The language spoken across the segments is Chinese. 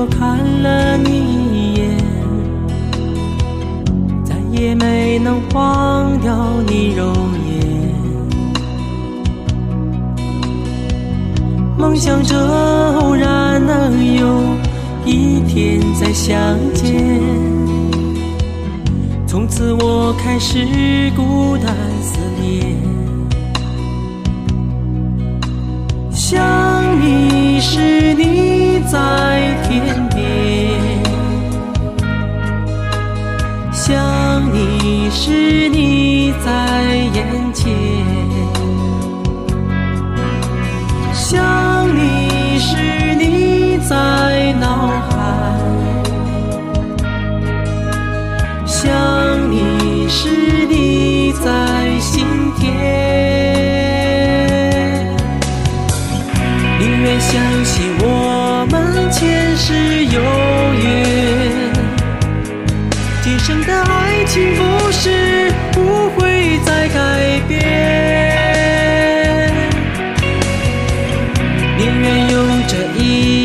我看了你一眼，再也没能忘掉你容颜。梦想着偶然能有一天再相见，从此我开始孤单思念。你时你在眼前，想你时你在脑海，想你时你在心田。宁愿相信我们前世有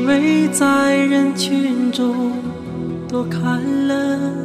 为在人群中多看了